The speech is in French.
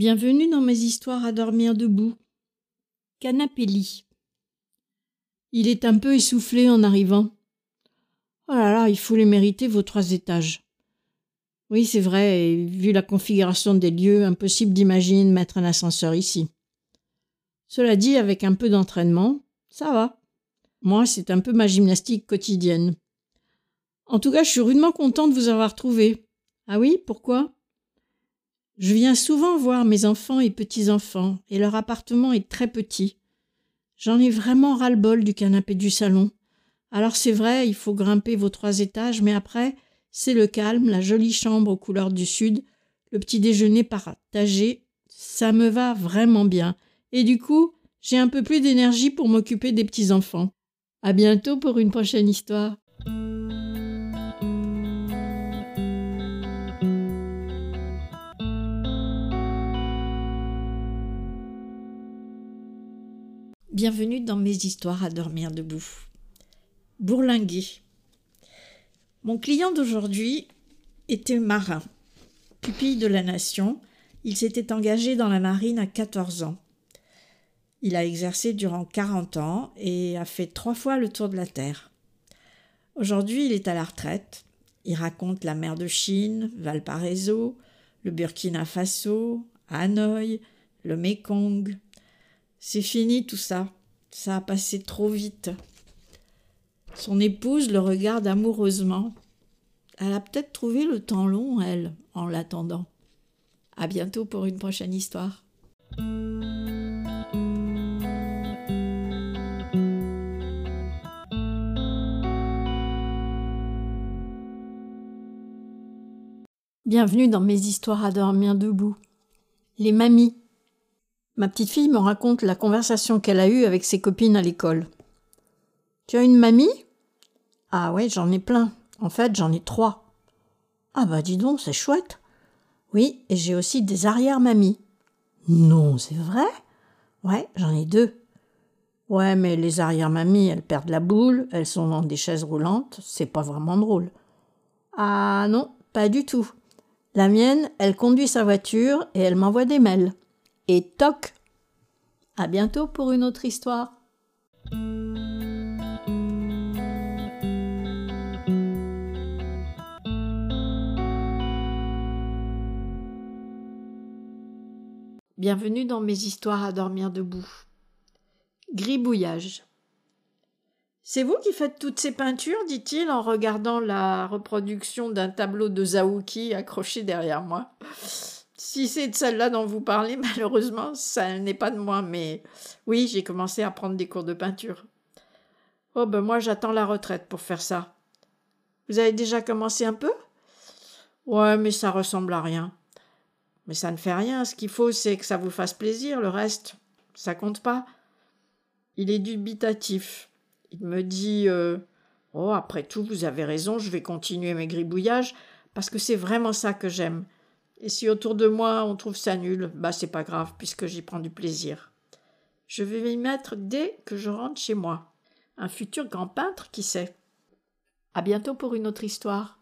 Bienvenue dans mes histoires à dormir debout. Canapé lit. Il est un peu essoufflé en arrivant. Oh là là, il faut les mériter vos trois étages. Oui, c'est vrai, et vu la configuration des lieux, impossible d'imaginer mettre un ascenseur ici. Cela dit, avec un peu d'entraînement, ça va. Moi, c'est un peu ma gymnastique quotidienne. En tout cas, je suis rudement content de vous avoir trouvé. Ah oui, pourquoi? Je viens souvent voir mes enfants et petits-enfants, et leur appartement est très petit. J'en ai vraiment ras-le-bol du canapé du salon. Alors c'est vrai, il faut grimper vos trois étages, mais après, c'est le calme, la jolie chambre aux couleurs du sud, le petit déjeuner partagé, ça me va vraiment bien. Et du coup, j'ai un peu plus d'énergie pour m'occuper des petits-enfants. À bientôt pour une prochaine histoire. Bienvenue dans mes histoires à dormir debout. Bourlinguer. Mon client d'aujourd'hui était marin. Pupille de la nation, il s'était engagé dans la marine à 14 ans. Il a exercé durant 40 ans et a fait trois fois le tour de la Terre. Aujourd'hui, il est à la retraite. Il raconte la mer de Chine, Valparaiso, le Burkina Faso, Hanoï, le Mekong, c'est fini tout ça. Ça a passé trop vite. Son épouse le regarde amoureusement. Elle a peut-être trouvé le temps long, elle, en l'attendant. À bientôt pour une prochaine histoire. Bienvenue dans mes histoires à dormir debout. Les mamies. Ma petite fille me raconte la conversation qu'elle a eue avec ses copines à l'école. Tu as une mamie? Ah ouais, j'en ai plein. En fait, j'en ai trois. Ah bah dis donc, c'est chouette. Oui, et j'ai aussi des arrière-mamies. Non, c'est vrai? Ouais, j'en ai deux. Ouais, mais les arrière-mamies, elles perdent la boule, elles sont dans des chaises roulantes, c'est pas vraiment drôle. Ah non, pas du tout. La mienne, elle conduit sa voiture et elle m'envoie des mails et toc. À bientôt pour une autre histoire. Bienvenue dans mes histoires à dormir debout. Gribouillage. C'est vous qui faites toutes ces peintures dit-il en regardant la reproduction d'un tableau de Zaouki accroché derrière moi. Si c'est de celle-là dont vous parlez, malheureusement, ça n'est pas de moi, mais oui, j'ai commencé à prendre des cours de peinture. Oh ben moi j'attends la retraite pour faire ça. Vous avez déjà commencé un peu? Ouais, mais ça ressemble à rien. Mais ça ne fait rien, ce qu'il faut c'est que ça vous fasse plaisir, le reste, ça compte pas. Il est dubitatif. Il me dit euh, Oh, après tout, vous avez raison, je vais continuer mes gribouillages, parce que c'est vraiment ça que j'aime. Et si autour de moi on trouve ça nul, bah c'est pas grave puisque j'y prends du plaisir. Je vais m'y mettre dès que je rentre chez moi. Un futur grand peintre, qui sait? À bientôt pour une autre histoire.